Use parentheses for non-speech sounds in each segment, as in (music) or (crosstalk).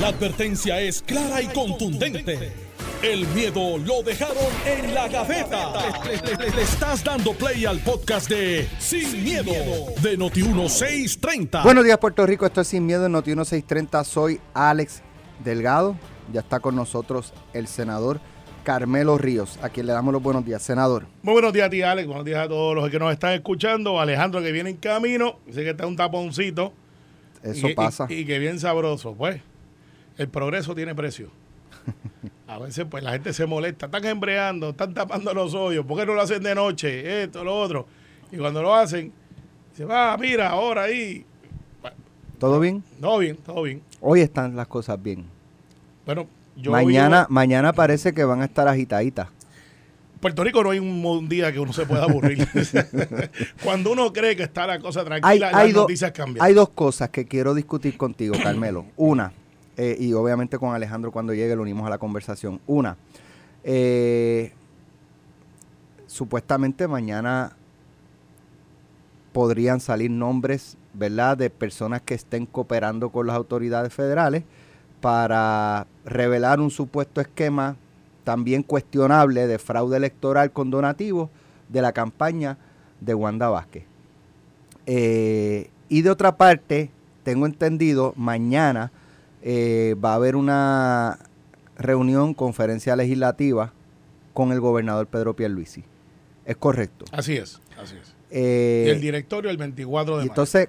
La advertencia es clara y contundente. El miedo lo dejaron en la gaveta. Le, le- le- le estás dando play al podcast de Sin, miedo, de Noti1630. Buenos días, Puerto Rico. Esto es Sin Miedo en Noti 1630. Soy Alex Delgado. Ya está con nosotros el senador Carmelo Ríos, a quien le damos los buenos días. Senador. Muy buenos días a ti, Alex. Buenos días a todos los que nos están escuchando. Alejandro, que viene en camino. Dice que está un taponcito. Eso y, y- pasa. Y, que bien sabroso. Pues, el progreso tiene precio. (laughs) A veces, pues, la gente se molesta. Están embreando, están tapando los hoyos. ¿Por qué no lo hacen de noche? Esto, lo otro. Y cuando lo hacen, se va, mira, ahora ahí. ¿Todo bien? Todo bien, todo bien. Hoy están las cosas bien. Bueno, yo mañana, vivo- mañana parece que van a estar agitaditas. Puerto Rico no hay un, un día que uno se pueda aburrir. (laughs) Cuando uno cree que está la cosa Hay, tranquila, hay las do- noticias cambian. hay dos cosas que quiero discutir contigo, Carmelo. Una, eh, y obviamente con Alejandro cuando llegue lo unimos a la conversación. Una, eh, supuestamente mañana podrían salir nombres, ¿verdad?, de personas que estén cooperando con las autoridades federales para revelar un supuesto esquema también cuestionable de fraude electoral con donativos de la campaña de Wanda Vázquez. Eh, y de otra parte, tengo entendido, mañana eh, va a haber una reunión, conferencia legislativa con el gobernador Pedro Pierluisi. ¿Es correcto? Así es, así es. Eh, y el directorio el 24 de mayo. entonces,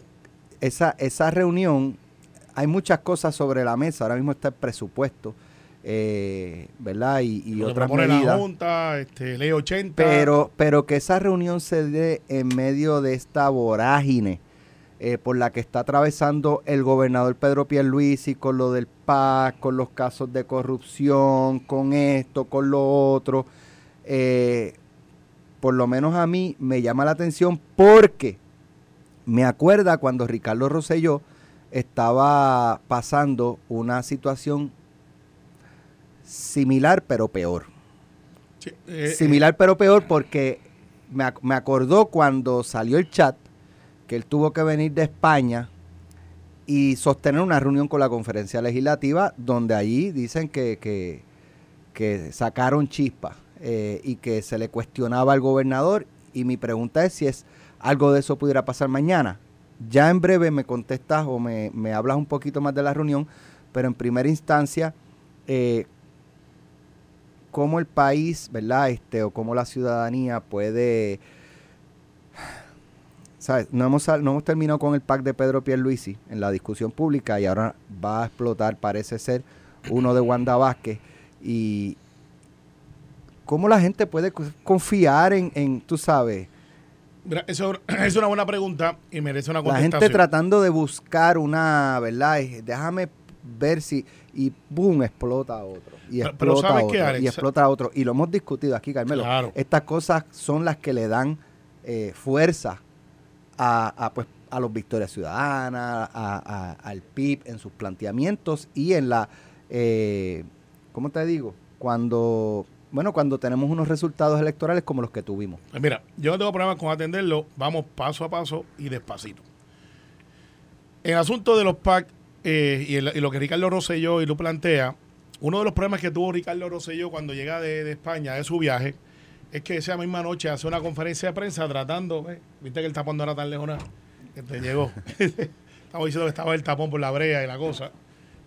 esa, esa reunión, hay muchas cosas sobre la mesa. Ahora mismo está el presupuesto, eh, ¿verdad? Y, y Lo otras propone medidas. la Junta, este, ley 80. Pero, pero que esa reunión se dé en medio de esta vorágine eh, por la que está atravesando el gobernador Pedro Pierluisi con lo del PAC, con los casos de corrupción, con esto, con lo otro. eh, por lo menos a mí me llama la atención porque me acuerda cuando Ricardo Rosselló estaba pasando una situación similar pero peor Sí, eh, similar pero peor porque me, ac- me acordó cuando salió el chat que él tuvo que venir de España y sostener una reunión con la conferencia legislativa donde allí dicen que, que, sacaron chispa eh, y que se le cuestionaba al gobernador y mi pregunta es si es algo de eso pudiera pasar mañana. Ya en breve me contestas o me, me hablas un poquito más de la reunión, pero en primera instancia, eh, cómo el país, ¿verdad? Este, o cómo la ciudadanía puede. ¿Sabes? No hemos, no hemos terminado con el PAC de Pedro Pierluisi en la discusión pública y ahora va a explotar, parece ser, uno de Wanda Vázquez. Y cómo la gente puede co- confiar en, en tú sabes, eso (clears throat) es una buena pregunta y merece una la contestación. gente tratando de buscar una, ¿verdad? Déjame ver si, y boom, explota otro. Y Pero- pero explota ¿sabes otro. qué, y explota otro. Y lo hemos discutido aquí, Carmelo. Claro. Estas cosas son las que le dan eh, fuerza a, pues, a los Victorias Ciudadanas, a- al PIB en sus planteamientos y en la, eh, ¿cómo te digo? Cuando, bueno, cuando tenemos unos resultados electorales como los que tuvimos. Pues mira, yo no tengo problemas con atenderlo. Vamos paso a paso y despacito. En asunto de los PAC eh, y, lo que Ricardo Rosselló y lo plantea, uno de los problemas que tuvo Ricardo Rosselló cuando llega de, de España de su viaje es que esa misma noche hace una conferencia de prensa tratando, eh, viste que el tapón no era tan lejos que te llegó. (laughs) (laughs) Estamos diciendo que estaba el tapón por la brea y la cosa,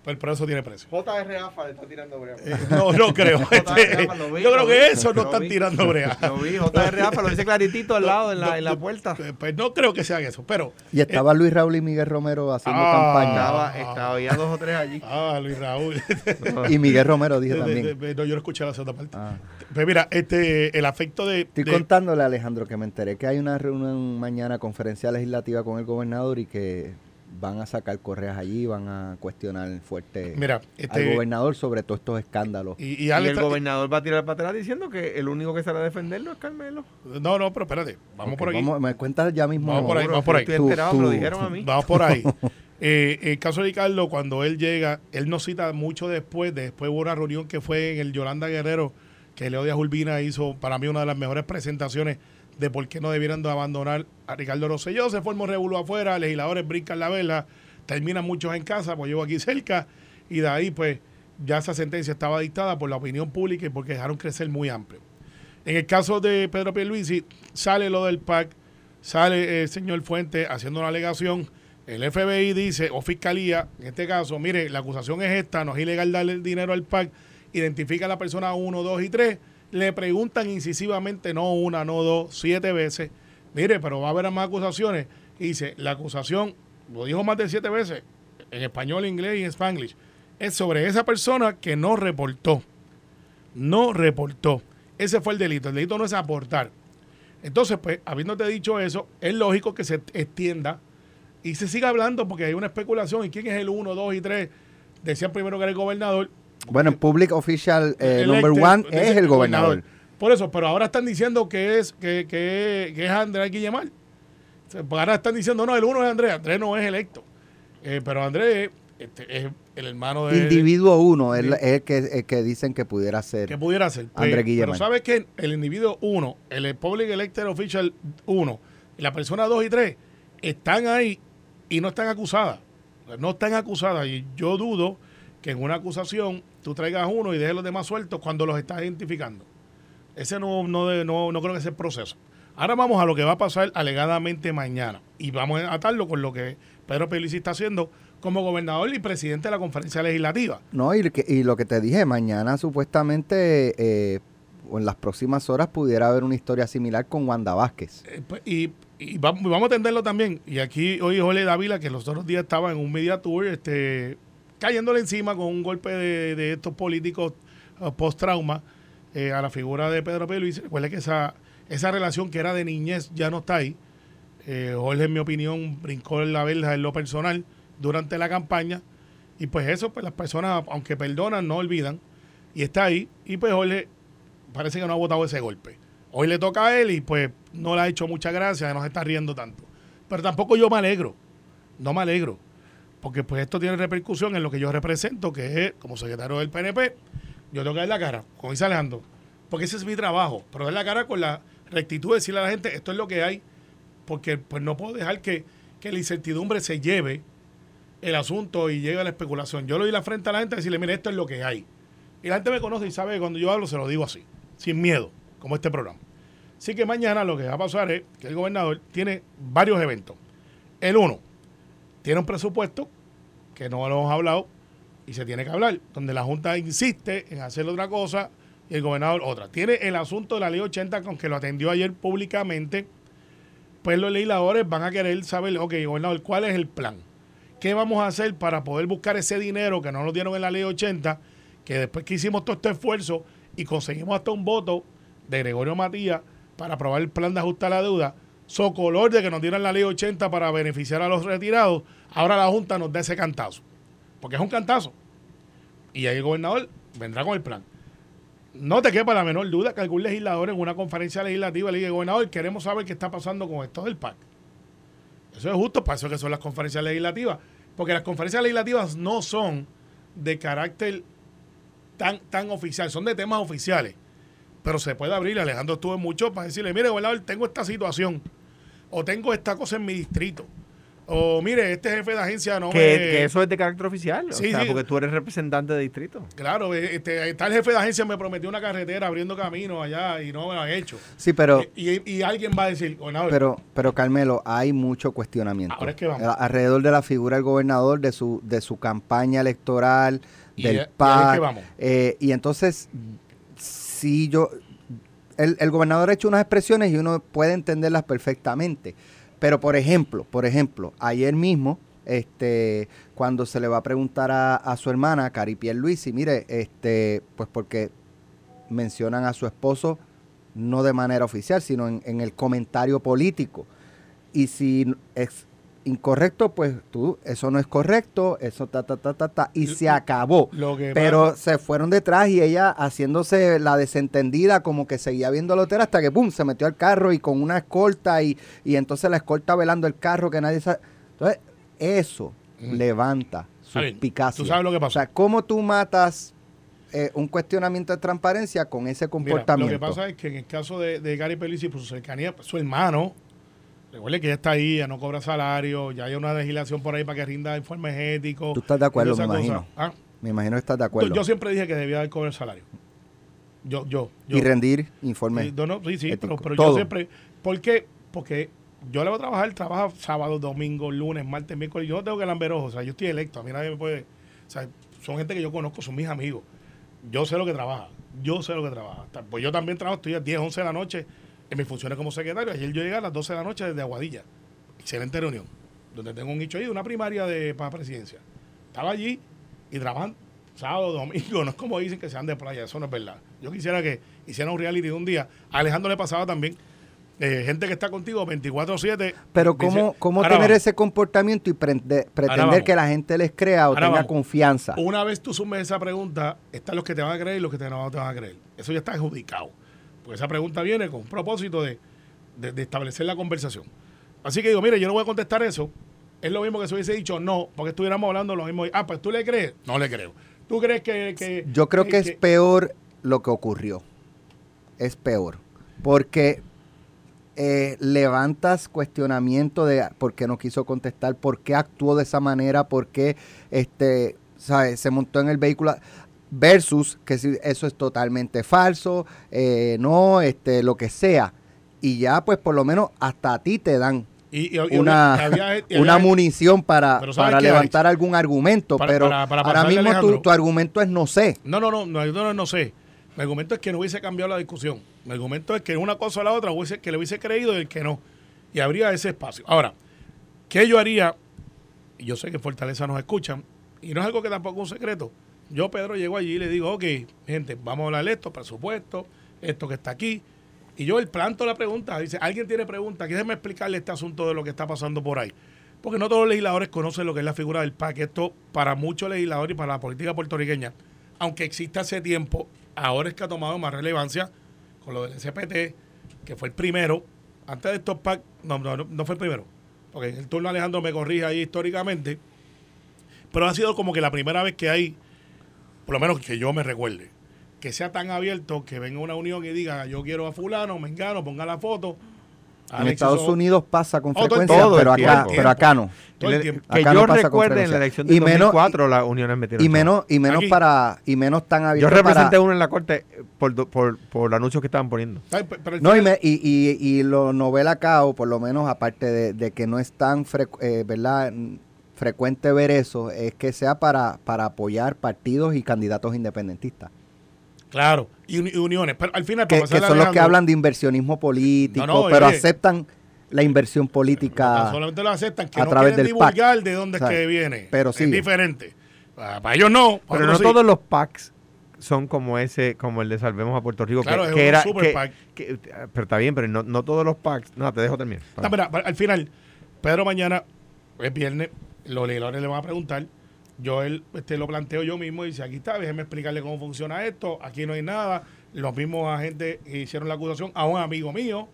pues por eso tiene precio. JR AFA le está tirando brea. Eh, no, no creo. (laughs) Este, lo vi, yo creo lo que vi, eso no lo están vi. tirando brea. Lo vi, JR AFA lo dice claritito al lado en la, en la puerta. Pues, pues no creo que sean eso, pero. Y estaba Luis Raúl y Miguel Romero haciendo Ah. campaña. Estaba, estaba, había dos o tres allí. Ah, Luis Raúl. Y Miguel Romero dije De- de- también. de- no, yo no escuché la segunda parte. Ah. Pues mira, este, el afecto de. Estoy de- contándole, Alejandro, que me enteré que hay una reunión mañana, conferencia legislativa con el gobernador y que van a sacar correas allí, van a cuestionar fuerte Mira, al este. gobernador sobre todos estos escándalos. Y, y Y Ale el está- gobernador va a tirar para atrás diciendo que el único que sale a defenderlo es Carmelo. No, no, pero espérate. Vamos por aquí. vamos- me cuentas ya mismo. Vamos por ahí, vamos por ahí. Estoy Tú- enterado, me lo tú- dijeron a mí. Vamos por ahí. (laughs) Eh, el caso de Ricardo, cuando él llega, él nos cita mucho después. Después hubo una reunión que fue en el Yolanda Guerrero, que Leo Díaz Urbina hizo para mí una de las mejores presentaciones de por qué no debieran de abandonar a Ricardo Rosselló. Se formó revuelo afuera, legisladores brincan la vela, terminan muchos en casa, pues yo aquí (laughs) cerca. y de ahí pues ya esa sentencia estaba dictada por la opinión pública y porque dejaron crecer muy amplio. En el caso de Pedro Pierluisi, sale lo del PAC, sale el señor Fuente haciendo una alegación, el FBI dice, o Fiscalía, en este caso, mire, la acusación es esta, no es ilegal darle el dinero al PAC, identifica a la persona 1, 2 y 3, le preguntan incisivamente, no una, no dos, siete veces, mire, pero va a haber más acusaciones, y dice, la acusación, lo dijo más de siete veces, en español, inglés y en spanglish, es sobre esa persona que no reportó. No reportó. Ese fue el delito. El delito no es aportar. Entonces, pues, habiéndote dicho eso, es lógico que se extienda y se siga hablando porque hay una especulación. ¿Y quién es el 1, 2 y 3? Decían primero que era el gobernador. Bueno, en Public Official eh, Number One es el gobernador. Por eso, pero ahora están diciendo que es que, que, que es Andrés Guillemar. Ahora están diciendo, no, el 1 es Andrés. Andrés no es electo. Eh, pero Andrés este, es el hermano de... Individuo 1 es, el que, que dicen que pudiera ser. Que pudiera ser. Pues, Andrés Guillemar. Pero ¿sabes que El individuo 1, el Public Elected Official 1, y la persona 2 y 3 están ahí y no están acusadas. No están acusadas. Y yo dudo que en una acusación tú traigas uno y dejes los demás sueltos cuando los estás identificando. Ese no, no, no, no creo que sea el proceso. Ahora vamos a lo que va a pasar alegadamente mañana. Y vamos a atarlo con lo que Pedro Pelici está haciendo como gobernador y presidente de la conferencia legislativa. No, y, y lo que te dije, mañana supuestamente eh, o en las próximas horas pudiera haber una historia similar con Wanda Vázquez. Eh, pues, y, vamos, a atenderlo también. Y aquí hoy Jorge Dávila, que los otros días estaba en un media tour, este, cayéndole encima con un golpe de, estos políticos uh, post-trauma eh, a la figura de Pedro Pelo. Y recuerde que esa, esa relación que era de niñez ya no está ahí. Jorge, en mi opinión, brincó en la verja en lo personal durante la campaña. Y pues eso, pues las personas, aunque perdonan, no olvidan. Y está ahí. Y pues Jorge parece que no ha votado ese golpe. Hoy le toca a él y pues no le ha hecho mucha gracia, no se está riendo tanto. Pero tampoco yo me alegro. No me alegro. Porque pues esto tiene repercusión en lo que yo represento, que es como secretario del PNP. Yo tengo que dar la cara, como dice. Porque ese es mi trabajo. Pero dar la cara con la rectitud de decirle a la gente, esto es lo que hay. Porque pues no puedo dejar que, que la incertidumbre se lleve el asunto y llega la especulación. Yo le doy la frente a la gente y decirle, mire, esto es lo que hay. Y la gente me conoce y sabe que cuando yo hablo se lo digo así, sin miedo, como este programa. Así que mañana lo que va a pasar es que el gobernador tiene varios eventos. El uno, tiene un presupuesto que no lo hemos hablado y se tiene que hablar, donde la Junta insiste en hacer otra cosa y el gobernador otra. Tiene el asunto de la ley 80, con que lo atendió ayer públicamente, pues los legisladores van a querer saber, ok, gobernador, ¿cuál es el plan? ¿Qué vamos a hacer para poder buscar ese dinero que no nos dieron en la ley 80? Que después que hicimos todo este esfuerzo y conseguimos hasta un voto de Gregorio Matías para aprobar el plan de ajuste a la deuda, socolor de que nos dieran la ley 80 para beneficiar a los retirados, ahora la Junta nos da ese cantazo. Porque es un cantazo. Y ahí el gobernador vendrá con el plan. No te quepa la menor duda que algún legislador en una conferencia legislativa le diga, gobernador, queremos saber qué está pasando con esto del PAC. Eso es justo, para eso que son las conferencias legislativas. Porque las conferencias legislativas no son de carácter tan, tan oficial, son de temas oficiales. Pero se puede abrir, Alejandro estuvo mucho para decirle, mire, gobernador, tengo esta situación, o tengo esta cosa en mi distrito, o mire, este jefe de agencia no que, me... que eso es de carácter oficial, sí, o sea, porque tú eres representante de distrito. Claro, eh, este, tal jefe de agencia me prometió una carretera abriendo camino allá y no me lo han hecho. Sí, pero... Y, alguien va a decir... pero, pero Carmelo, hay mucho cuestionamiento. Ahora es que vamos. Alrededor de la figura del gobernador, de su, de su campaña electoral, del PAC. Eh, y entonces, si yo... El, el gobernador ha hecho unas expresiones y uno puede entenderlas perfectamente pero por ejemplo, por ejemplo, ayer mismo, este, cuando se le va a preguntar a, su hermana, Cari y mire, este, pues porque mencionan a su esposo no de manera oficial, sino en, en el comentario político. Y si incorrecto, pues tú, eso no es correcto, eso ta, ta, ta, ta, ta, y se acabó. Pero se fueron detrás y ella haciéndose la desentendida, como que seguía viendo la hotel hasta que, pum, se metió al carro y con una escolta y, y entonces la escolta velando el carro que nadie sabe. Entonces, eso levanta su Tú sabes lo que pasa. O sea, ¿cómo tú matas eh, un cuestionamiento de transparencia con ese comportamiento? lo que pasa es que en el caso de, de Gary Pelici, por su cercanía, su hermano, Recuerde que ya está ahí, ya no cobra salario, ya hay una legislación por ahí para que rinda informes éticos. ¿Tú estás de acuerdo, me imagino? ¿Ah? Me imagino que estás de acuerdo. yo siempre dije que debía haber cobrar salario. Yo, yo, yo. y rendir informe. Sí, no, no, sí, sí, pero, pero yo siempre. ¿Por qué? Porque yo le voy a trabajar, trabaja sábado, domingo, lunes, martes, miércoles. Yo no tengo que lamber ojos. O sea, yo estoy electo. A mí nadie me puede. O sea, son gente que yo conozco, son mis amigos. Yo sé lo que trabaja. Yo sé lo que trabaja. Pues yo también trabajo, estoy a 10, 11 de la noche en mis funciones como secretario. Ayer yo llegué a las 12 de la noche desde Aguadilla. Excelente reunión. Donde tengo un nicho ahí, una primaria de para presidencia. Estaba allí y trabajan sábado, domingo. (laughs) No es como dicen que sean de playa. Eso no es verdad. Yo quisiera que hicieran un reality de un día. A Alejandro le pasaba también. eh, gente que está contigo 24-7. Pero dice, ¿cómo, cómo "Ahora tener vamos". ese comportamiento y prende- pretender que la gente les crea o Ahora tenga vamos. confianza? Una vez tú sumes esa pregunta, están los que te van a creer y los que te no te van a creer. Eso ya está adjudicado. Porque esa pregunta viene con un propósito de, de- de establecer la conversación. Así que digo, mire, yo no voy a contestar eso. Es lo mismo que se hubiese dicho no, porque estuviéramos hablando lo mismo. Ah, pues tú le crees. No le creo. ¿Tú crees que.? que- Yo creo que es peor lo que ocurrió. Es peor. Porque eh, levantas cuestionamiento de por qué no quiso contestar, por qué actuó de esa manera, por qué este, ¿sabes? se montó en el vehículo. Versus que si eso es totalmente falso, eh, no, este, lo que sea. Y ya, pues por lo menos hasta a ti te dan y- y- y una, había- y había- una munición para, Pero ¿sabes para levantar algún argumento, Para- pero para- para ahora mismo tu, tu argumento es no sé. No, no, no, no, no, no, sé. Mi argumento es que no hubiese cambiado la discusión. Mi argumento es que una cosa o la otra hubiese, que le hubiese creído y el que no. Y habría ese espacio. Ahora, ¿qué yo haría? Y yo sé que Fortaleza nos escuchan, y no es algo que tampoco es un secreto. Yo, Pedro, llego allí y le digo, ok, gente, vamos a hablar de esto, presupuesto, esto que está aquí. Y yo el planto la pregunta, dice, ¿alguien tiene pregunta? Déjeme explicarle este asunto de lo que está pasando por ahí. Porque no todos los legisladores conocen lo que es la figura del PAC. Esto, para muchos legisladores y para la política puertorriqueña, aunque existe hace tiempo, ahora es que ha tomado más relevancia con lo del SPT, que fue el primero. Antes de estos PAC, no, no, no, fue el primero. Porque el turno Alejandro me corrige ahí históricamente. Pero ha sido como que la primera vez que hay, por lo menos que yo me recuerde, que sea tan abierto que venga una unión y diga yo quiero a fulano, mengano, ponga la foto. En Estados Unidos pasa con Oh, frecuencia, pero acá, tiempo. pero acá no. Que Acá yo no recuerde en la elección de Y menos- 2004 las uniones metieron Y menos, y menos Aquí. para, y menos tan Yo abierto representé para, uno en la corte eh, por, do- por, por anuncios que estaban poniendo. Ay, pero No, y, me- y, y, y lo novela acá, o por lo menos aparte de, de que no es tan frecu- eh, ¿verdad? Frecuente ver eso, es que sea para, para apoyar partidos y candidatos independentistas. Claro, y, uni- y uniones. Pero al final, Que, que son los que hablan de inversionismo político, No, no, pero oye. aceptan la inversión no, política. solamente lo aceptan, que a no través quieren del PAC. divulgar de dónde O sea, es que viene. pero Es sigue. diferente. Para ellos no. para Pero no sí. todos los PACs son como ese, como el de Salvemos a Puerto Rico, Claro, que, es que un era... super que- PAC. que- pero está bien, pero no, no todos los PACs... No, te dejo terminar. No, mira, al final, Pedro mañana, es viernes, los legisladores le van a preguntar. Yo él, este, lo planteo yo mismo y dice, aquí está, déjeme explicarle cómo funciona esto, aquí no hay nada. Los mismos agentes hicieron la acusación a un amigo mío,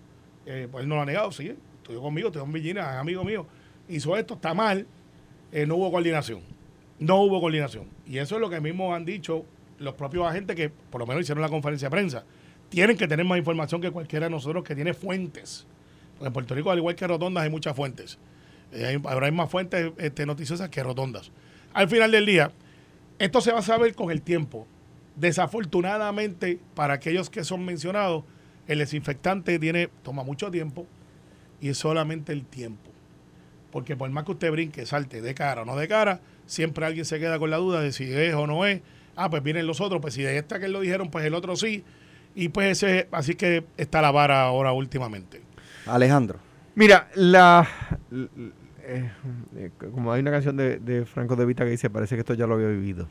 eh, pues él no lo ha negado, sí, estudió conmigo, estudió en Virginia, es amigo mío. Hizo esto, está mal, eh, no hubo coordinación. No hubo coordinación. Y eso es lo que mismos han dicho los propios agentes que por lo menos hicieron la conferencia de prensa. Tienen que tener más información que cualquiera de nosotros que tiene fuentes. Porque en Puerto Rico, al igual que rotondas, hay muchas fuentes. Eh, hay más fuentes este, noticiosas que rotondas. Al final del día, esto se va a saber con el tiempo. Desafortunadamente, para aquellos que son mencionados, el desinfectante tiene, toma mucho tiempo y es solamente el tiempo. Porque por más que usted brinque, salte de cara o no de cara, siempre alguien se queda con la duda de si es o no es. Ah, pues vienen los otros, pues si de esta que lo dijeron, pues el otro sí. Y pues ese, así que está la vara ahora últimamente. Alejandro. Mira, la... eh, eh, como hay una canción de, Franco de Vita que dice, parece que esto ya lo había vivido.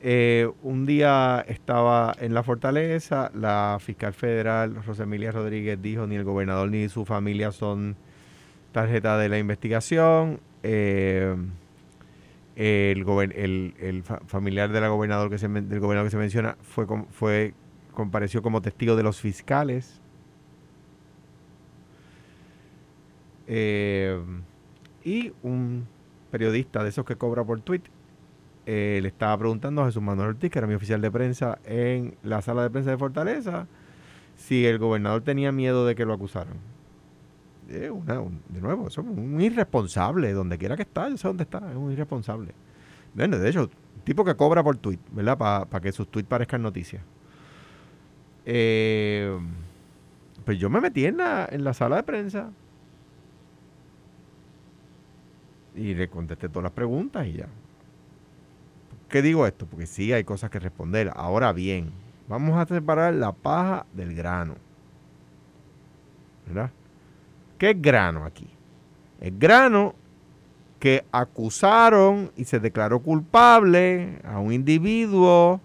Eh, un día estaba en la fortaleza, la fiscal federal Rosemilia Rodríguez dijo, ni el gobernador ni su familia son tarjeta de la investigación. El, el, el fa- familiar del gobernador que se menciona fue, fue compareció como testigo de los fiscales. Eh, y un periodista de esos que cobra por tweet eh, le estaba preguntando a Jesús Manuel Ortiz, que era mi oficial de prensa en la sala de prensa de Fortaleza, si el gobernador tenía miedo de que lo acusaran. Eh, de nuevo, es un irresponsable, donde quiera que está, yo sé dónde está, es un irresponsable. Bueno, de hecho, tipo que cobra por tweet, ¿verdad? Para que sus tweets parezcan noticias. Pues yo me metí en la, en la sala de prensa y le contesté todas las preguntas y ya. ¿Qué digo esto? Porque sí hay cosas que responder. Ahora bien, vamos a separar la paja del grano. ¿Verdad? ¿Qué es grano aquí? El grano que acusaron y se declaró culpable a un individuo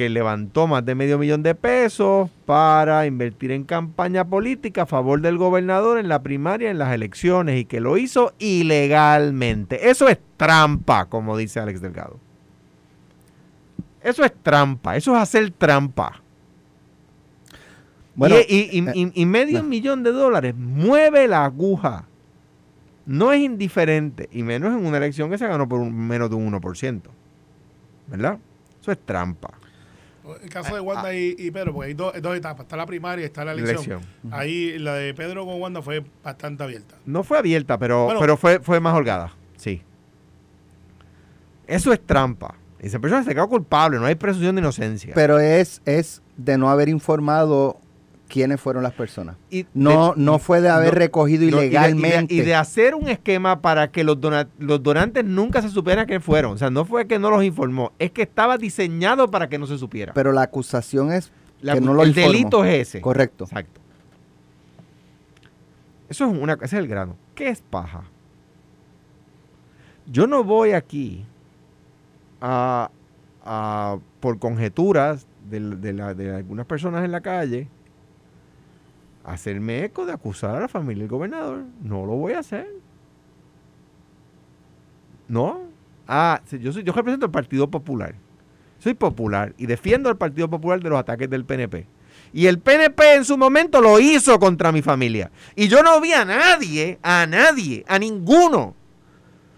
que levantó más de medio millón de pesos para invertir en campaña política a favor del gobernador en la primaria, en las elecciones, y que lo hizo ilegalmente. Eso es trampa, como dice Alex Delgado. Eso es trampa, eso es hacer trampa. y, eh, medio millón de dólares mueve la aguja. No es indiferente, y menos en una elección que se ganó por menos de un 1%. ¿Verdad? Eso es trampa. El caso de Wanda y, Pedro, porque hay dos, etapas. Está la primaria y está la elección. Ahí la de Pedro con Wanda fue bastante abierta. No fue abierta, pero, pero fue, fue más holgada. Sí. Eso es trampa. Esa persona se quedó culpable, no hay presunción de inocencia. Pero es, es de no haber informado quiénes fueron las personas. Y no, no fue de haber recogido ilegalmente. Y de, hacer un esquema para que los, los donantes nunca se supieran quiénes fueron. O sea, no fue que no los informó, es que estaba diseñado para que no se supiera. Pero la acusación es que no lo El delito es ese. Correcto. Exacto. Eso es una, ese es el grano. ¿Qué es paja? Yo no voy aquí a, por conjeturas de, de algunas personas en la calle hacerme eco de acusar a la familia del gobernador. No lo voy a hacer. No. Ah, yo, soy, yo represento al Partido Popular. Soy popular y defiendo al Partido Popular de los ataques del PNP. Y el PNP en su momento lo hizo contra mi familia. Y yo no vi a nadie, a nadie, a ninguno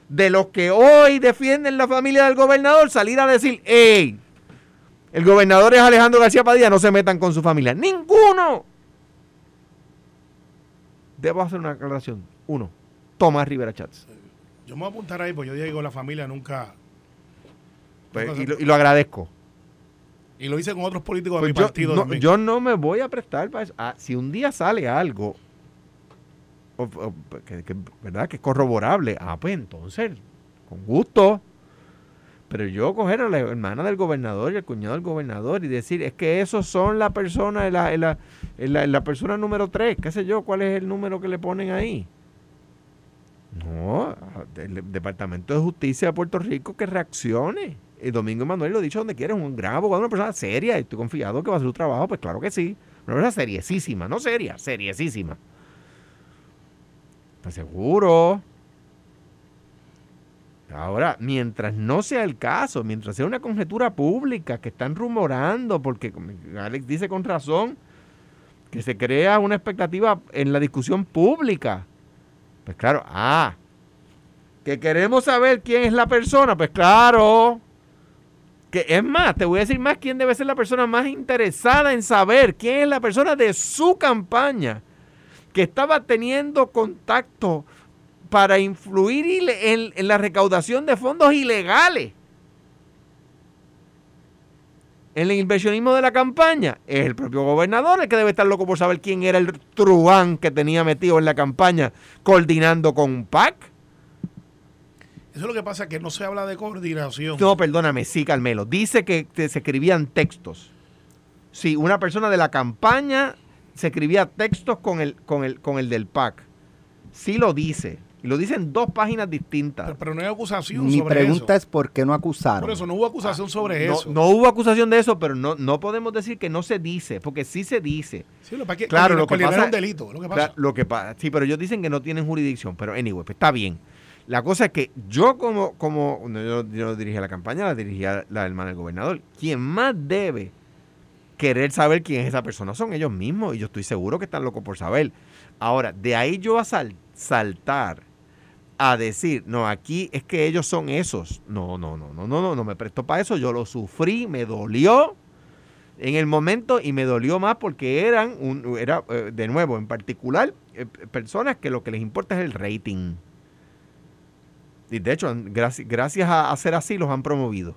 de los que hoy defienden la familia del gobernador salir a decir, hey, el gobernador es Alejandro García Padilla, no se metan con su familia. Ninguno debo hacer una aclaración. Uno, Tomás Rivera Chats. Yo me voy a apuntar ahí, porque yo digo la familia nunca. Pues, y, lo, agradezco. Y lo hice con otros políticos de pues mi partido. No, yo no me voy a prestar para eso. Ah, si un día sale algo, que, ¿verdad? Que es corroborable, ah, pues entonces, con gusto. Pero yo coger a la hermana del gobernador y el cuñado del gobernador y decir, es que esos son la persona, la, la, la, persona número tres, qué sé yo, cuál es el número que le ponen ahí. No, el Departamento de Justicia de Puerto Rico que reaccione. El Domingo Manuel lo ha dicho donde quiere, un gran abogado, una persona seria, y estoy confiado que va a hacer su trabajo, pues claro que sí. Una persona seriesísima, no seria, seriesísima. Pues seguro. Ahora, mientras no sea el caso, mientras sea una conjetura pública que están rumorando, porque Alex dice con razón que se crea una expectativa en la discusión pública. Pues claro, ah, que queremos saber quién es la persona, pues claro. Que es más, te voy a decir más quién debe ser la persona más interesada en saber quién es la persona de su campaña que estaba teniendo contacto para influir en, la recaudación de fondos ilegales en el inversionismo de la campaña es el propio gobernador el que debe estar loco por saber quién era el truán que tenía metido en la campaña coordinando con un PAC. Eso es lo que pasa, que no se habla de coordinación. No, perdóname, sí, Carmelo. Dice que se escribían textos. Sí, una persona de la campaña se escribía textos con el, con el, con el del PAC. Sí lo dice. Y lo dicen dos páginas distintas. Pero, no hay acusación Mi pregunta es por qué no acusaron. Por eso no hubo acusación sobre no, eso. No hubo acusación de eso, pero no, no podemos decir que no se dice, porque sí se dice. Sí, lo que, claro, lo que pasa es un delito. Lo que pasa. lo que pasa. Sí, pero ellos dicen que no tienen jurisdicción. Pero anyway, pues está bien. La cosa es que yo como, como yo, yo dirigía la campaña, la dirigía la hermana del gobernador. Quien más debe querer saber quién es esa persona son ellos mismos. Y yo estoy seguro que están locos por saber. Ahora, de ahí yo a saltar a decir, no, aquí es que ellos son esos. No, no, no, no, no, no, no me presto para eso. Yo lo sufrí, me dolió en el momento y me dolió más porque eran, un, era, eh, de nuevo, en particular, eh, personas que lo que les importa es el rating. Y de hecho, gracias, a hacer así, los han promovido.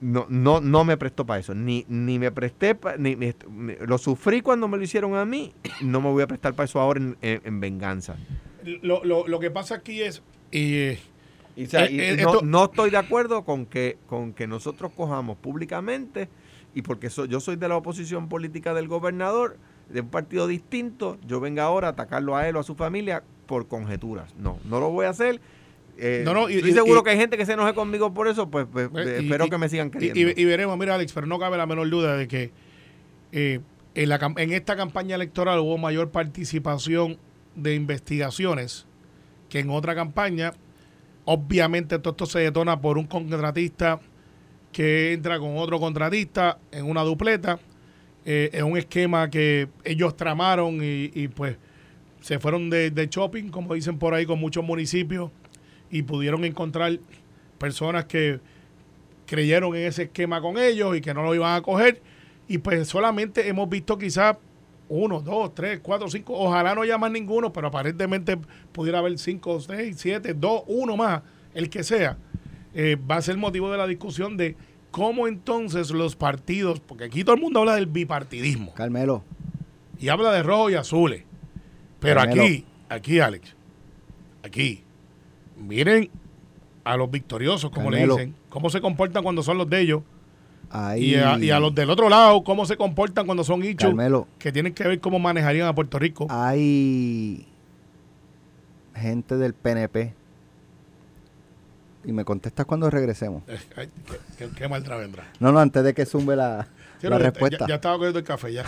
No, no, no me prestó para eso. Ni, ni me presté, ni, lo sufrí cuando me lo hicieron a mí. No me voy a prestar para eso ahora en, venganza. Lo, lo, lo, que pasa aquí es. y, no, no, estoy de acuerdo con que, con que nosotros cojamos públicamente y porque yo soy de la oposición política del gobernador, de un partido distinto, yo venga ahora a atacarlo a él o a su familia por conjeturas. No, no lo voy a hacer. Eh, no, no, y, estoy seguro que hay gente que se enoje conmigo por eso, pues, pues eh, espero que me sigan queriendo. Y, veremos, mira Alex, pero no cabe la menor duda de que eh, en, la, en esta campaña electoral hubo mayor participación de investigaciones que en otra campaña. Obviamente todo esto se detona por un contratista que entra con otro contratista en una dupleta. Eh, es un esquema que ellos tramaron y, pues se fueron de, shopping, como dicen por ahí, con muchos municipios y pudieron encontrar personas que creyeron en ese esquema con ellos y que no lo iban a coger. Y pues solamente hemos visto quizás uno, dos, tres, cuatro, cinco, ojalá no haya más ninguno, pero aparentemente pudiera haber cinco, seis, siete, dos, uno más, el que sea eh, va a ser motivo de la discusión de cómo entonces los partidos, porque aquí todo el mundo habla del bipartidismo. Carmelo. Y habla de rojo y azules. Pero aquí, aquí, Alex, aquí, miren a los victoriosos, como le dicen, cómo se comportan cuando son los de ellos. Y, a, los del otro lado, cómo se comportan cuando son hechos que tienen que ver cómo manejarían a Puerto Rico. Hay gente del PNP y me contestas cuando regresemos. ¿Qué, qué, mal vendrá? No, no, antes de que zumbe la, respuesta. Ya, estaba cogiendo el café ya.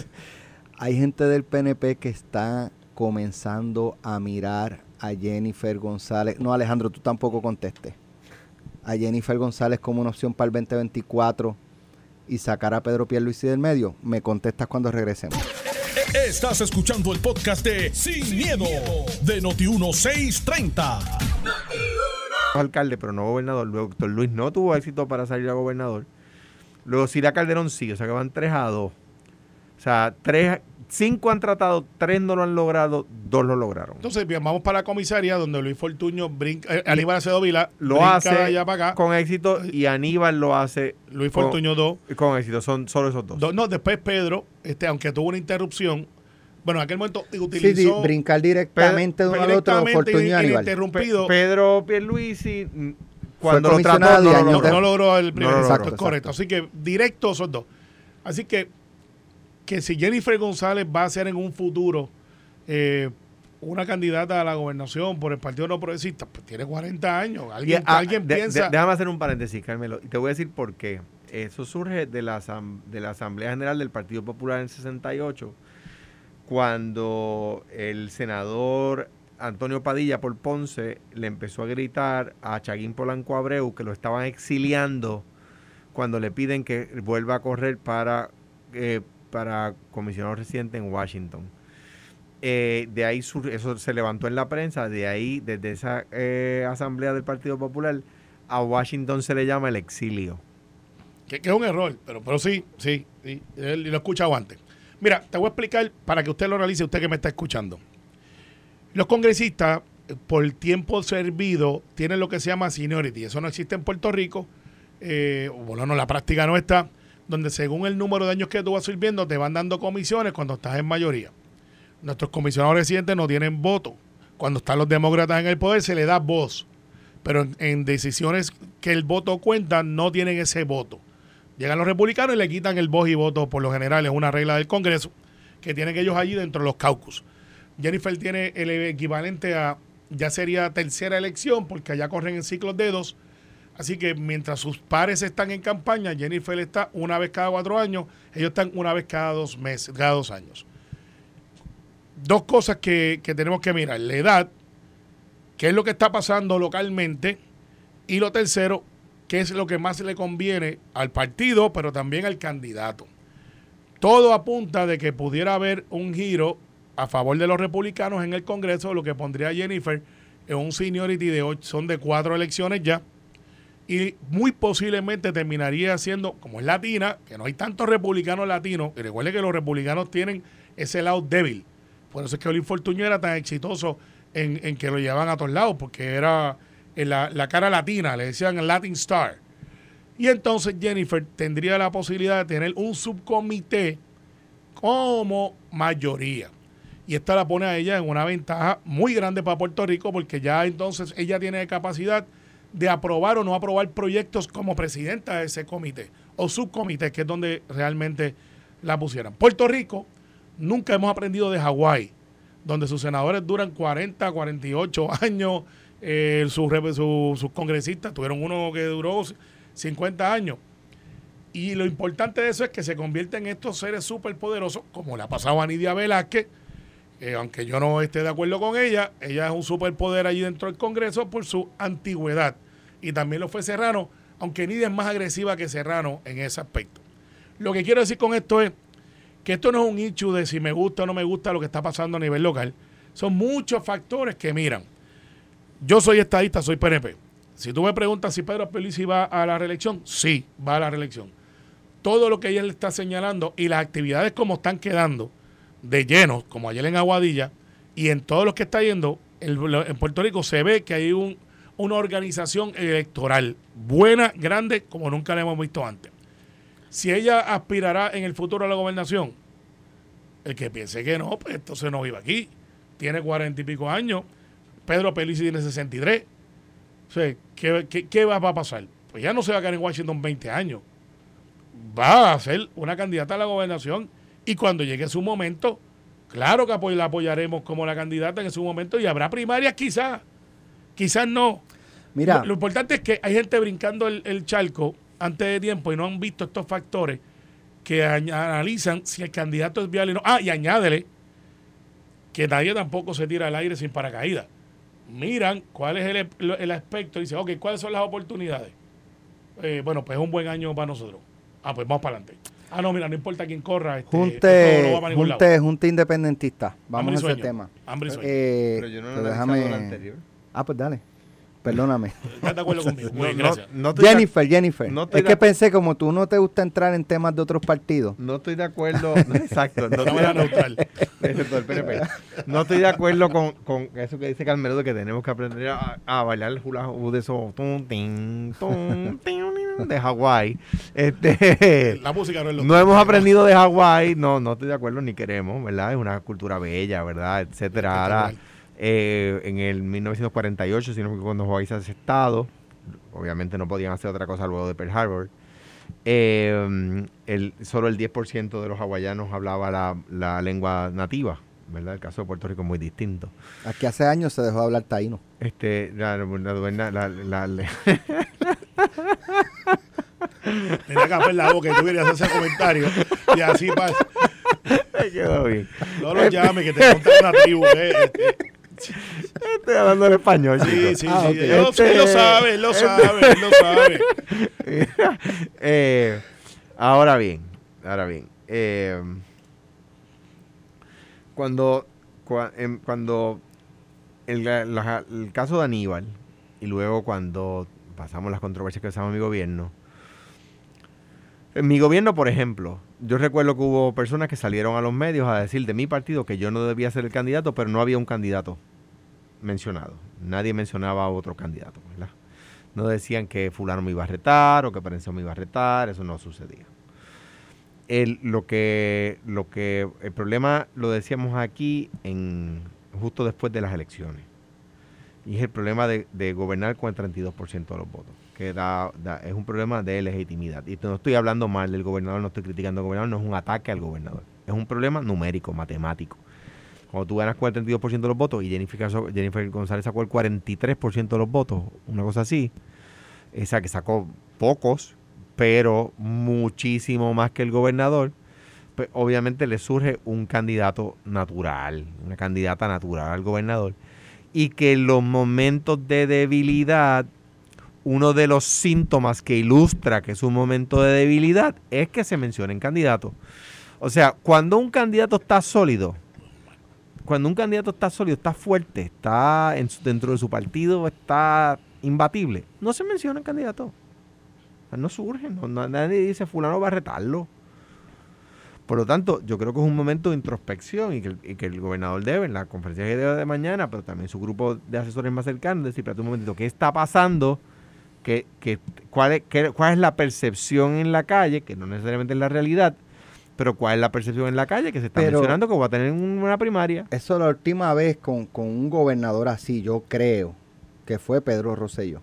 (laughs) Hay gente del PNP que está comenzando a mirar a Jennifer González. No, Alejandro, tú tampoco contestes. A Jennifer González como una opción para el 2024 y sacar a Pedro Pierluisi del medio. Me contestas cuando regresemos. Estás escuchando el podcast de Sin, miedo, de Noti 1630 alcalde, pero no gobernador. Luego doctor Luis no tuvo éxito para salir a gobernador. Luego Sira Calderón sí, o sea que van 3 a 2. O sea, tres, cinco han tratado, tres no lo han logrado, dos lo lograron. Entonces, bien, vamos para la comisaría donde Luis Fortuño brinca, eh, Aníbal Acedo Vila lo hace allá para acá. con éxito y Aníbal lo hace Luis Fortuño 2 con éxito, son solo esos dos. no, después Pedro, este, aunque tuvo una interrupción, bueno, en aquel momento utilizó... Sí, brincar directamente de uno al otro, Fortunio interrumpido. Pedro Pierluisi, mm, cuando lo trató, no, logró el primer exacto, correcto. Así que directo son dos. Así que, que si Jennifer González va a ser en un futuro eh, una candidata a la gobernación por el Partido No Progresista, pues tiene 40 años. Alguien, ah, alguien piensa... déjame hacer un paréntesis, Carmelo, y te voy a decir por qué. Eso surge de la, de la Asamblea General del Partido Popular en 68 cuando el senador Antonio Padilla por Ponce le empezó a gritar a Chaguín Polanco Abreu que lo estaban exiliando cuando le piden que vuelva a correr para, eh, para comisionado residente en Washington. Eh, de ahí eso se levantó en la prensa, de ahí, desde esa eh, asamblea del Partido Popular, a Washington se le llama el exilio. Que, es un error, pero, pero sí, sí, sí, lo he escuchado antes. Mira, te voy a explicar para que usted lo realice, usted que me está escuchando. Los congresistas, por tiempo servido, tienen lo que se llama seniority. Eso no existe en Puerto Rico. Eh, bueno, la práctica no está. Donde según el número de años que tú vas sirviendo, te van dando comisiones cuando estás en mayoría. Nuestros comisionados residentes no tienen voto. Cuando están los demócratas en el poder, se le da voz. Pero en, decisiones que el voto cuenta, no tienen ese voto. Llegan los republicanos y le quitan el voz y voto, por lo general, es una regla del Congreso que tienen ellos allí dentro de los caucus. Jennifer tiene el equivalente a, ya sería tercera elección, porque allá corren en ciclos de dos. Así que mientras sus pares están en campaña, Jennifer está una vez cada cuatro años, ellos están una vez cada dos meses, cada dos años. Dos cosas que, que tenemos que mirar. La edad, qué es lo que está pasando localmente, y lo tercero, qué es lo que más le conviene al partido, pero también al candidato. Todo apunta de que pudiera haber un giro a favor de los republicanos en el Congreso, lo que pondría a Jennifer en un seniority de ocho, son de cuatro elecciones ya, y muy posiblemente terminaría siendo, como es latina, que no hay tantos republicanos latinos, y recuerde que los republicanos tienen ese lado débil. Por eso es que Olin Fortuño era tan exitoso en, en que lo llevaban a todos lados, porque era en la, la cara latina, le decían Latin Star. Y entonces Jennifer tendría la posibilidad de tener un subcomité como mayoría. Y esta la pone a ella en una ventaja muy grande para Puerto Rico porque ya entonces ella tiene capacidad de aprobar o no aprobar proyectos como presidenta de ese comité o subcomité, que es donde realmente la pusieran. Puerto Rico, nunca hemos aprendido de Hawái, donde sus senadores duran 40, 48 años, eh, sus, sus congresistas tuvieron uno que duró 50 años. Y lo importante de eso es que se convierten en estos seres súper poderosos, como le ha pasado a Nidia Velázquez, eh, aunque yo no esté de acuerdo con ella, ella es un superpoder allí dentro del Congreso por su antigüedad. Y también lo fue Serrano, aunque Nidia es más agresiva que Serrano en ese aspecto. Lo que quiero decir con esto es que esto no es un issue de si me gusta o no me gusta lo que está pasando a nivel local. Son muchos factores que miran. Yo soy estadista, soy PNP. Si tú me preguntas si Pedro Pelici va a la reelección, sí, va a la reelección. Todo lo que ella le está señalando y las actividades como están quedando, de llenos, como ayer en Aguadilla, y en todos los que está yendo, en Puerto Rico se ve que hay un, una organización electoral buena, grande, como nunca la hemos visto antes. Si ella aspirará en el futuro a la gobernación, el que piense que no, pues entonces no vive aquí. Tiene cuarenta y pico años. Pedro Pelici tiene 63. O sea, ¿qué, qué, qué va a pasar? Pues ya no se va a quedar en Washington 20 años. Va a ser una candidata a la gobernación y cuando llegue su momento, claro que la apoyaremos como la candidata en su momento y habrá primarias quizás, quizás no. Mira. Lo, importante es que hay gente brincando el, charco antes de tiempo y no han visto estos factores que analizan si el candidato es viable o no. Ah, y añádele que nadie tampoco se tira al aire sin paracaídas. Miran cuál es el, el aspecto y dicen, ok, ¿cuáles son las oportunidades? Eh, bueno, pues es un buen año para nosotros. Ah, pues vamos para adelante. Ah, no, mira, no importa quién corra. Este, junte, junte, junte, independentista. Vamos a ese tema. Hambre y sueño. Eh, Pero yo no lo déjame... anterior. Ah, pues dale. Perdóname. (laughs) ¿Estás de acuerdo (laughs) conmigo? Muy bien, gracias. Jennifer, Jennifer. es que pensé, como tú no te gusta entrar en temas de otros partidos. No estoy de acuerdo. (laughs) exacto. No, estoy, neutral. no estoy de acuerdo con, con, eso que dice Carmelo de que tenemos que aprender a, a bailar el hula hoop de eso. de Hawái. Este, La música no es lo No hemos aprendido de Hawái. No, no estoy de acuerdo ni queremos, ¿verdad? Es una cultura bella, ¿verdad? Etcétera. Ahora eh, en el 1948, sino que cuando Hawái se estado, obviamente no podían hacer otra cosa luego de Pearl Harbor. Eh, el, solo el 10% de los hawaianos hablaba la, la, lengua nativa, ¿verdad? El caso de Puerto Rico es muy distinto. Aquí hace años se dejó de hablar taíno. Este, la, la, la, la (laughs) Tenía que hacer la boca y tú querías hacer ese comentario. Y así pasa. (laughs) Quedó bien. No lo llames, que te montan una tribu. Eh, este. Estoy hablando en español. Sí, sí, ah, sí. Él, lo este, sabe, él lo este. sabe, él lo sabe. (laughs) eh, ahora bien, ahora bien. Eh, cuando em, cuando el, el, caso de Aníbal y luego cuando pasamos las controversias que pasamos en mi gobierno, en mi gobierno, por ejemplo, yo recuerdo que hubo personas que salieron a los medios a decir de mi partido que yo no debía ser el candidato, pero no había un candidato mencionado. Nadie mencionaba a otro candidato, ¿verdad? No decían que fulano me iba a retar o que Perencio me iba a retar, eso no sucedía. El, lo que, lo que, el problema lo decíamos aquí en, justo después de las elecciones. Y es el problema de, de gobernar con el 32% de los votos que da, es un problema de legitimidad. Y no estoy hablando mal del gobernador, no estoy criticando al gobernador, no es un ataque al gobernador. Es un problema numérico, matemático. Cuando tú ganas 42% de los votos y Jennifer, González sacó el 43% de los votos, una cosa así, esa que sacó pocos, pero muchísimo más que el gobernador, pues obviamente le surge un candidato natural, una candidata natural al gobernador, y que en los momentos de debilidad uno de los síntomas que ilustra que es un momento de debilidad es que se mencionen candidatos. O sea, cuando un candidato está sólido, cuando un candidato está sólido, está fuerte, está dentro de su partido, está imbatible, no se menciona el candidato. no surge, nadie dice fulano va a retarlo. Por lo tanto, yo creo que es un momento de introspección y que, el, y que el gobernador debe, en la conferencia que debe de mañana, pero también su grupo de asesores más cercanos, decir, espérate un momentito, ¿qué está pasando? ¿Qué, qué, cuál, es, qué- ¿Cuál es la percepción en la calle? Que no necesariamente es la realidad, pero cuál es la percepción en la calle que se está Pero- mencionando que va a tener un- una primaria. Eso la última vez con, con un gobernador así, yo creo, que fue Pedro Rosselló.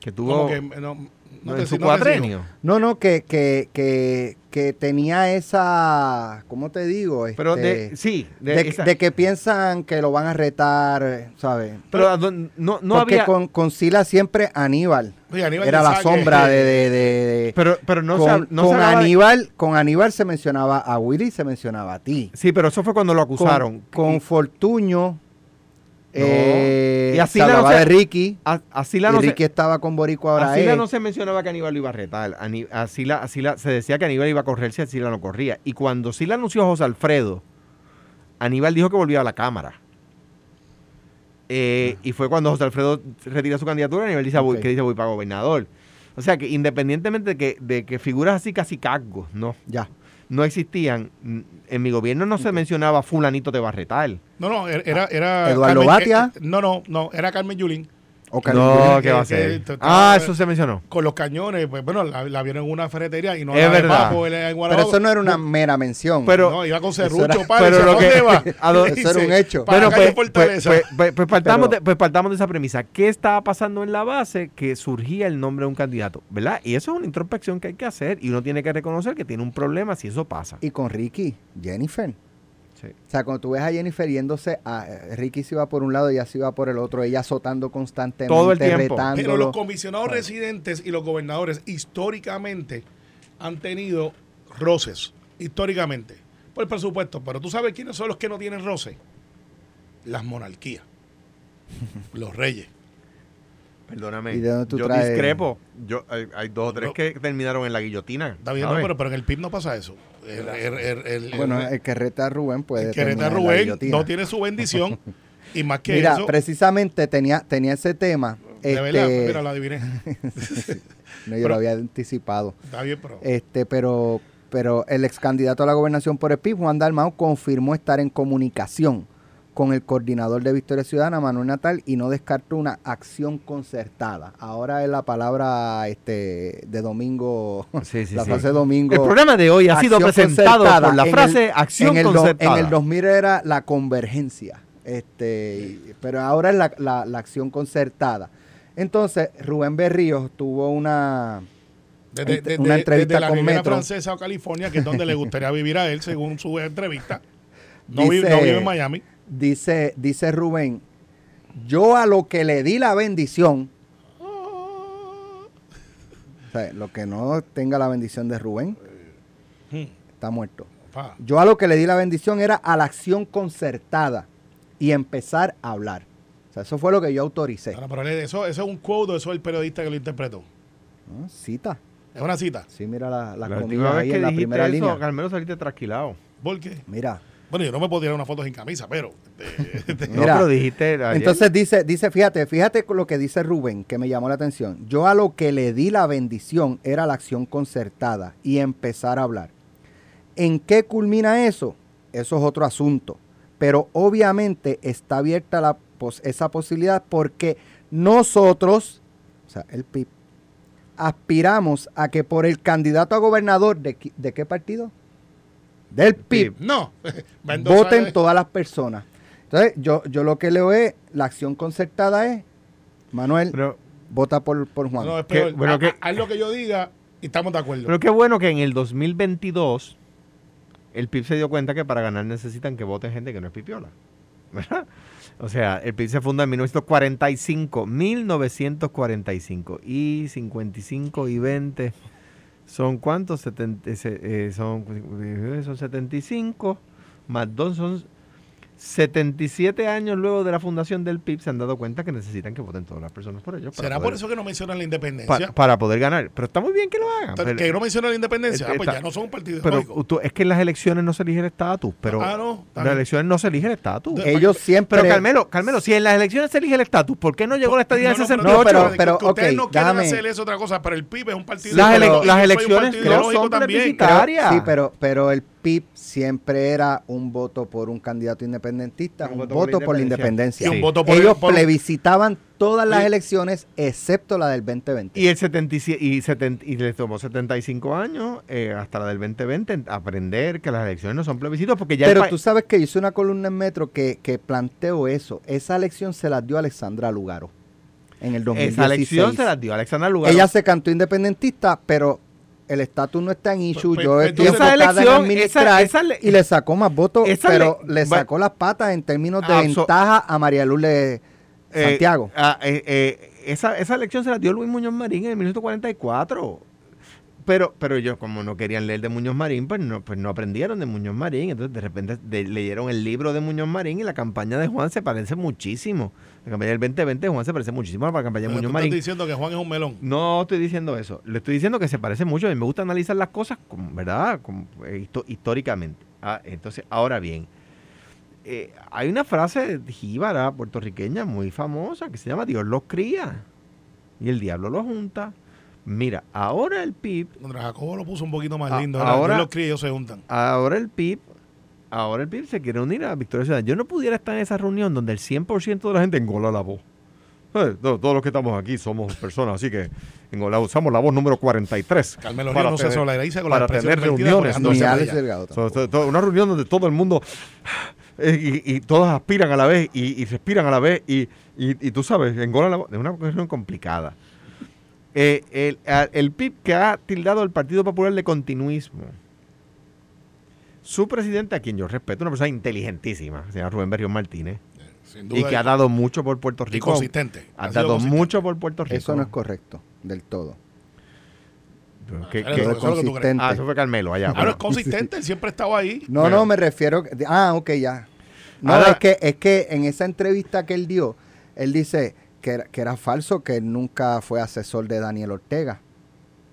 Que Como tuvo que no, no en su no cuatrenio. No, no, que, que, que, que tenía esa, ¿cómo te digo? Pero Este, de, sí, de, de, esa- de que piensan que lo van a retar, ¿sabes? pero ¿a dónde- no, no Porque había... con, con Sila siempre Aníbal Oye, Aníbal era la sombra de... de, de- de- pero, pero no con se, no con se hablaba de- Aníbal, con Aníbal se mencionaba a Willy y se mencionaba a ti. Sí, pero eso fue cuando lo acusaron. Con, con Y- Fortuño, eh, Y así la no se- de Ricky. a, a Sila y no se- Ricky estaba con Boricua ahora a Sila es. no se mencionaba que Aníbal lo iba a retar. Ani- A Sila, a Sila- se decía que Aníbal iba a correr si Sila no corría. Y cuando Sila anunció a José Alfredo, Aníbal dijo que volvía a la Cámara. Eh, y fue cuando José Alfredo retira su candidatura, Aníbal dice, Ok. que dice voy para gobernador. O sea que independientemente de que, de que figuras así casi cargos, no, Ya. No existían, mm, en mi gobierno no se mencionaba fulanito de Barretal. No, no, era. era Eduardo Carmen- Batia. eh, no, no, no, era Carmen Yulín. O No. ¿qué va a ser? que- Ah, eso se mencionó. Con los cañones, pues bueno, la, la vieron en una ferretería y no Es la verdad. Papo, él en Pero eso no era una mera mención. Pero- no, iba con serrucho, era- padre. pero lo que- ¿Dónde va? (laughs) a Le Eso era un hecho. Calle pues, pues, pues, pues- pues partamos Pero- de, pues partamos de esa premisa. ¿Qué estaba pasando en la base que surgía el nombre de un candidato? ¿Verdad? Y eso es una introspección que hay que hacer y uno tiene que reconocer que tiene un problema si eso pasa. Y con Ricky, Jennifer. Sí. O sea, cuando tú ves a Jennifer yéndose, a, eh, Ricky se iba por un lado, ella se iba por el otro, ella azotando constantemente, Todo el tiempo. Pero los comisionados residentes y los gobernadores históricamente han tenido roces, históricamente, por el presupuesto. Pero tú sabes quiénes son los que no tienen roce. Las monarquías, (laughs) los reyes. Perdóname. ¿Y de dónde tú yo traes? discrepo. Yo, hay, hay dos o tres No. que terminaron en la guillotina. Está bien, no, pero, pero en el PIB no pasa eso. El, el- el- el- Bueno, el- el que reta a Rubén puede el que reta a terminar en la Rubén guillotina. no tiene su bendición. (laughs) y más que Mira, eso, precisamente tenía, tenía ese tema. de este, verdad, mira, la adiviné. (laughs) (laughs) no, yo pero- lo había anticipado. Está bien, pero... Este, pero, pero el ex candidato a la gobernación por el PIB, Juan Dalmau, confirmó estar en comunicación con el coordinador de Victoria Ciudadana, Manuel Natal, y no descartó una acción concertada. Ahora es la palabra este de domingo, Sí, sí, (laughs) la sí. frase domingo. El programa de hoy ha sido presentado por la En frase el- acción en el concertada. en el 2000 era la convergencia, este, y- pero ahora es la, la- la acción concertada. Entonces, Rubén Berríos tuvo una... Desde, ent- desde- una entrevista desde la con Riviera Metro. Francesa o California, que es donde le (laughs) gustaría vivir a él, según su entrevista. (laughs) No, Dice- vive, no vive en Miami. Dice, dice Rubén, yo a lo que le di la bendición, o sea, lo que no tenga la bendición de Rubén, está muerto. Yo a lo que le di la bendición era a la acción concertada y empezar a hablar. O sea, eso fue lo que yo autoricé. Ahora, pero eso, eso es un quote, eso es el periodista que lo interpretó. ¿no? Cita. Es una cita. Sí, mira la, la La última comida ahí que en la primera eso, línea. Carmelo saliste trasquilado. ¿Por qué? Mira. Bueno, yo no me puedo tirar una foto sin camisa, pero... (laughs) No, Mira, pero dijiste ayer. Entonces dice, dice, fíjate, fíjate con lo que dice Rubén, que me llamó la atención. Yo a lo que le di la bendición era la acción concertada y empezar a hablar. ¿En qué culmina eso? Eso es otro asunto. Pero obviamente está abierta la esa posibilidad porque nosotros, o sea, el PIB, aspiramos a que por el candidato a gobernador de, ¿de qué partido? Del PIB no. (laughs) Voten todas las personas. Entonces, yo, yo lo que leo es, la acción concertada es, Manuel, Pero, vota por, por Juan. No, es Que- peor. bueno, que- ha- haz lo que yo diga y estamos de acuerdo. pero qué bueno que en el 2022 el PIB se dio cuenta que para ganar necesitan que voten gente que no es pipiola. (laughs) ¿Verdad? O sea, el PIB se funda en 1945, 1945. Y 55 y 20 son cuántos? 70, ese, eh, son, eh, son 75, más 2 son 77 años luego de la fundación del PIB se han dado cuenta que necesitan que voten todas las personas por ellos. ¿Será poder- por eso que no mencionan la pa- independencia? para poder ganar. Pero está muy bien que lo hagan. ¿Que pero- no mencionan la independencia? Ah, pues ya no son un partido pero tú- es que en las elecciones no se elige el estatus, pero Ah, no, en las elecciones no se elige el estatus. Ellos siempre... Pero Carmelo, Carmelo, si en las elecciones se elige el estatus, ¿por qué no llegó la estadía No, no, 68? No, pero- que- pero, que ustedes no quieren déjame- hacer eso otra cosa, pero el PIB es un partido Las ele- las elecciones partido no son también. Área. Sí, pero, pero el PIB siempre era un voto por un candidato independentista, Un un, voto voto, por la por la independencia. Y un voto por Ellos por- plebiscitaban todas las Sí. elecciones excepto la del 2020. Y el 77 y, 70 y les tomó 75 años eh, hasta la del 2020 en aprender que las elecciones no son plebiscitos porque ya Pero tú sabes que hice una columna en Metro que, que planteó eso. Esa elección se la dio Alexandra Lugaro en el 2016. esa elección se la dio Alexandra Lugaro. Ella se cantó independentista, pero el estatus no está en issue. Pues- Yo pues estoy Esa en elección, administrar esa- esa le- y le sacó más votos, pero le- le va- sacó las patas en términos de Abso- ventaja a María Luz de Eh, Santiago. ah, eh, eh, esa, esa elección se la dio Luis Muñoz Marín en el 1944. Pero, pero ellos, como no querían leer de Muñoz Marín, pues no, pues no aprendieron de Muñoz Marín. Entonces, de repente de- leyeron el libro de Muñoz Marín y la campaña de Juan se parece muchísimo. La campaña del 2020 de Juan se parece muchísimo a la campaña de Pero tú Muñoz estás Marín. diciendo que Juan es un melón. No estoy diciendo eso. Le estoy diciendo que se parece mucho. A mí me gusta analizar las cosas, ¿verdad? Como, eh, históricamente. Ah, entonces, ahora bien, eh, hay una frase jíbara puertorriqueña muy famosa que se llama Dios los cría y el diablo los junta. Mira, ahora el PIB, Contra Jacobo lo puso un poquito más lindo. ahora- Ahora los críos se juntan. ahora el PIB, ahora el PIB se quiere unir a Victoria Ciudadana. Yo no pudiera estar en esa reunión donde el 100% de la gente engola la voz. Eh, todos los que estamos aquí somos personas, así que engola- usamos la voz número 43. Carmelo para no se tener- solidariza con la para expresión tener reuniones So, una reunión donde todo el mundo eh, y, y todos aspiran a la vez y, y respiran a la vez y, y- y tú sabes, engolan la voz. Es una cuestión complicada. Eh, el, el PIB que ha tildado al Partido Popular de continuismo. Su presidente, a quien yo respeto, una persona inteligentísima, se llama Rubén Berrión Martínez, Sin y que ha dado mucho por Puerto y Rico. consistente. Ha dado consistente. mucho por Puerto Rico. Eso no es correcto del todo. Que- Eso que- es lo que tú crees. consistente. ah, eso fue Carmelo allá. Ah, no, bueno. es consistente, él siempre estaba ahí. No, Bueno. no, me refiero. Ah, ok, ya. No, Ahora- es, que, es que en esa entrevista que él dio, él dice que era, que era falso, que él nunca fue asesor de Daniel Ortega.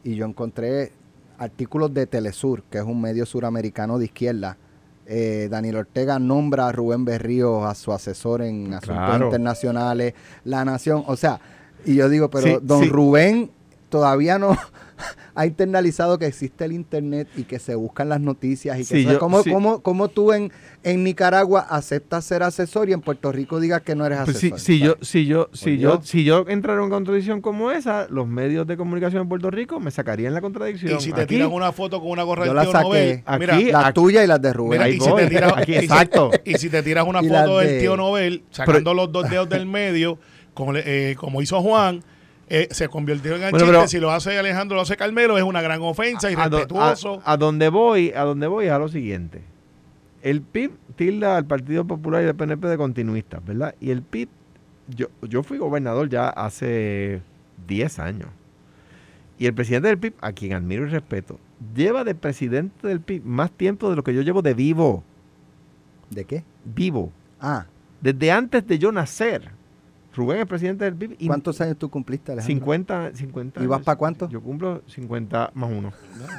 Y yo encontré artículos de Telesur, que es un medio suramericano de izquierda. Eh, Daniel Ortega nombra a Rubén Berrío a su asesor en asuntos Claro. internacionales, La Nación. O sea, y yo digo, pero Sí, don sí. Rubén todavía no (laughs) ha internalizado que existe el Internet y que se buscan las noticias. y que Sí, yo- ¿cómo, sí. cómo- cómo tú en, en Nicaragua aceptas ser asesor y en Puerto Rico digas que no eres Pues asesor? si, si yo, si yo, si yo, si yo entrara en contradicción como esa, los medios de comunicación en Puerto Rico me sacarían la contradicción. Y si te Aquí- tiran una foto con una gorra Yo del la tío saqué. Nobel, mira, Aquí- las tuyas y las de Rubén. Mira, y, si voy. te tiras, Aquí, y si- exacto. y si te tiras una (laughs) Y foto del de- tío Nobel, sacando los dos dedos del medio, como, eh, como hizo Juan, eh, se convirtió en Bueno, chiste. pero- si lo hace Alejandro, lo hace Carmelo, es una gran ofensa, a, irrespetuoso. a- a donde voy, a donde voy es a lo siguiente. El PIB tilda al Partido Popular y al PNP de continuistas, ¿verdad? Y el PIB, yo, yo fui gobernador ya hace 10 años. Y el presidente del PIB, a quien admiro y respeto, lleva de presidente del PIB más tiempo de lo que yo llevo de vivo. ¿De qué? Vivo. Ah, Desde antes de yo nacer. Rubén es presidente del PIB. y ¿cuántos años tú cumpliste, Alejandro? 50, 50 ¿Y vas años. pa' cuánto? Yo cumplo 50 más uno.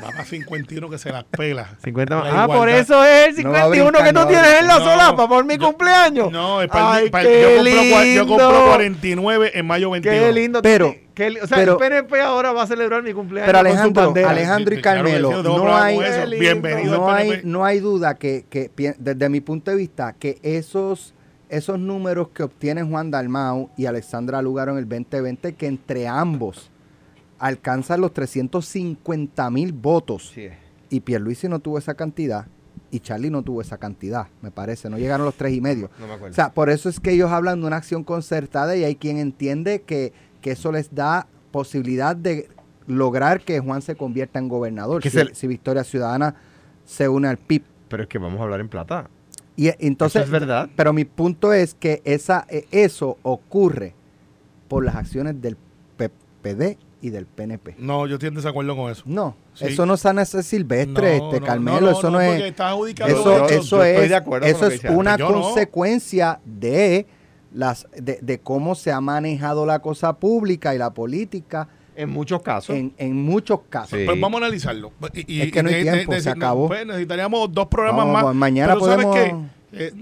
Va para 51 que se las pela. 50 más. La Ah, por eso es el No va a 51 que brincar, tú no va a tienes en la brincar. solapa No, por mi yo- cumpleaños. No, es para, el- Ay, para el- qué yo, compro, yo compro lindo. 49 en mayo 21. Qué lindo. Pero- li- o sea, pero- el PNP ahora va a celebrar mi cumpleaños. Pero con su Alejandro. Alejandro y claro que Carmelo, no no hay, no hay, no hay duda que, que desde mi punto de vista, que esos, esos números que obtienen Juan Dalmau y Alexandra Lugaro en el 2020, que entre ambos alcanzan los 350 mil votos. Sí. Y Pierluisi no tuvo esa cantidad y Charlie no tuvo esa cantidad, me parece. No llegaron los tres y medio. No me acuerdo. O sea, por eso es que ellos hablan de una acción concertada y hay quien entiende que, que eso les da posibilidad de lograr que Juan se convierta en gobernador si, se- si Victoria Ciudadana se une al PIB. Pero es que vamos a hablar en plata. Y eh, entonces, Eso es verdad. pero mi punto es que esa, eh, eso ocurre por las acciones del PPD y del PNP. No, yo estoy en desacuerdo con eso. No, Sí. eso no sana ese silvestre, No, este no, Carmelo, no, no, eso no, no, es adjudicando eso, eso Yo estoy es de acuerdo con eso es una Yo no. consecuencia de las de, de cómo se ha manejado la cosa pública y la política En muchos casos. en, en muchos casos. Sí. Pues vamos a analizarlo. Y, Es que no hay tiempo, se acabó. pues necesitaríamos dos programas más. pues mañana Pero ¿sabes podemos- qué? Eh,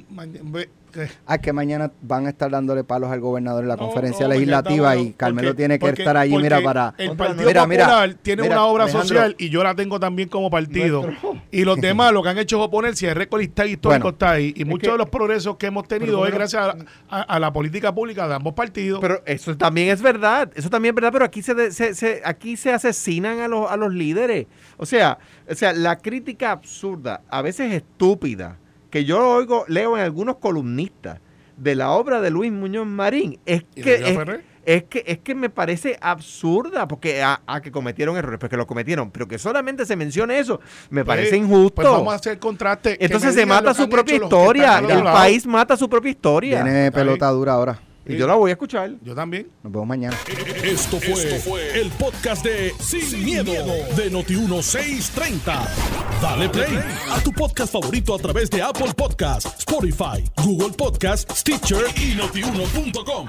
Ah, que mañana van a estar dándole palos al gobernador en la no, conferencia no, porque legislativa y Carmelo porque- tiene que porque- estar allí, mira, para... El Partido Mira, mira, tiene mira, una obra Alejandro. social y yo la tengo también como partido. Y los demás lo que han hecho es oponerse. El récord histórico Bueno, está ahí. Y muchos que- de los progresos que hemos tenido Pero es gracias a, a- a la política pública de ambos partidos. Pero eso también es verdad, eso también es verdad, pero aquí se, de- se- se- aquí se asesinan a los, a los líderes. O sea, o sea, la crítica absurda, a veces estúpida, que yo oigo, leo en algunos columnistas de la obra de Luis Muñoz Marín, es ¿Y que, es, que es que me parece absurda, porque a, a que cometieron errores, porque lo cometieron, pero que solamente se mencione eso, me Pues- parece injusto. Pues vamos a hacer contraste. Entonces se mata lo su propia historia, el país mata su propia historia. Tiene pelota dura ahora. Y yo la voy a escuchar. Yo también. Nos vemos mañana. Esto fue, el podcast de Sin, miedo, de Noti1630. Dale play a tu podcast favorito a través de Apple Podcasts, Spotify, Google Podcasts, Stitcher y notiuno.com.